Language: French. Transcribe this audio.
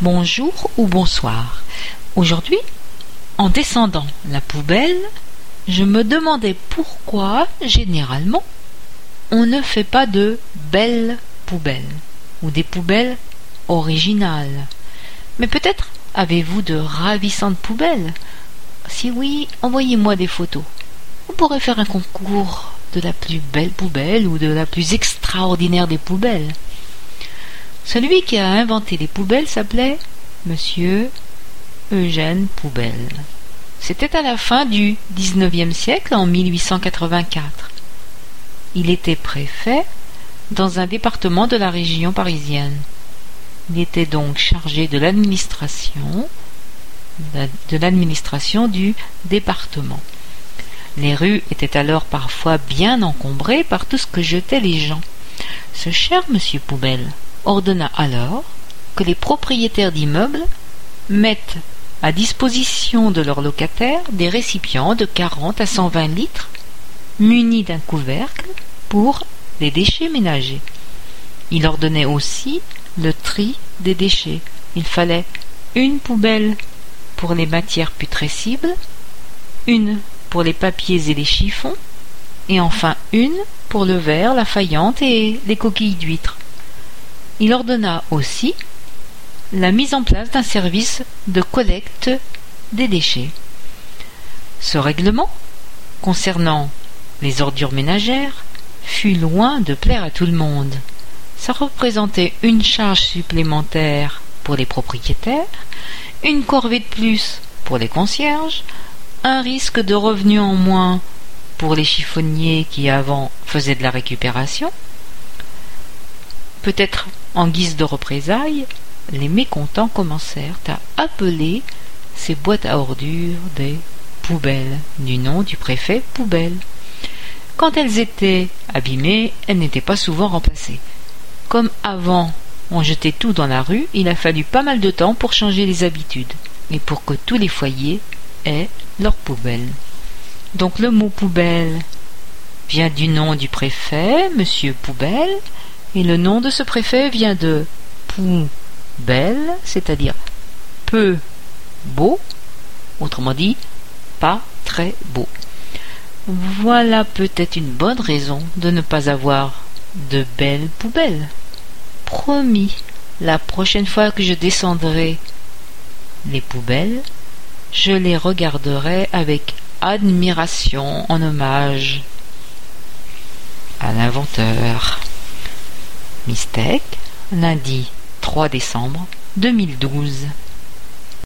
bonjour ou bonsoir. Aujourd'hui, en descendant la poubelle, je me demandais pourquoi, généralement, on ne fait pas de belles poubelles ou des poubelles originales. Mais peut-être avez-vous de ravissantes poubelles Si oui, envoyez-moi des photos. On pourrait faire un concours de la plus belle poubelle ou de la plus extraordinaire des poubelles. Celui qui a inventé les poubelles s'appelait Monsieur Eugène Poubelle. C'était à la fin du XIXe siècle, en 1884. Il était préfet dans un département de la région parisienne. Il était donc chargé de l'administration de l'administration du département. Les rues étaient alors parfois bien encombrées par tout ce que jetaient les gens. Ce cher monsieur Poubelle ordonna alors que les propriétaires d'immeubles mettent à disposition de leurs locataires des récipients de 40 à 120 litres munis d'un couvercle pour les déchets ménagers. Il ordonnait aussi le tri des déchets. Il fallait une poubelle pour les matières putrescibles, une pour les papiers et les chiffons, et enfin une pour le verre, la faïente et les coquilles d'huîtres. Il ordonna aussi la mise en place d'un service de collecte des déchets. Ce règlement, concernant les ordures ménagères, fut loin de plaire à tout le monde. Ça représentait une charge supplémentaire pour les propriétaires, une corvée de plus pour les concierges, un risque de revenus en moins pour les chiffonniers qui avant faisaient de la récupération. Peut-être en guise de représailles, les mécontents commencèrent à appeler ces boîtes à ordures des poubelles, du nom du préfet Poubelle. Quand elles étaient abîmées, elles n'étaient pas souvent remplacées. Comme avant on jetait tout dans la rue, il a fallu pas mal de temps pour changer les habitudes et pour que tous les foyers aient leur poubelle. Donc le mot poubelle vient du nom du préfet, monsieur Poubelle, et le nom de ce préfet vient de poubelle, c'est-à-dire peu beau, autrement dit, pas très beau. Voilà peut-être une bonne raison de ne pas avoir de belles poubelles. Promis, la prochaine fois que je descendrai les poubelles, je les regarderai avec admiration en hommage à l'inventeur. Mistake, lundi 3 décembre 2012.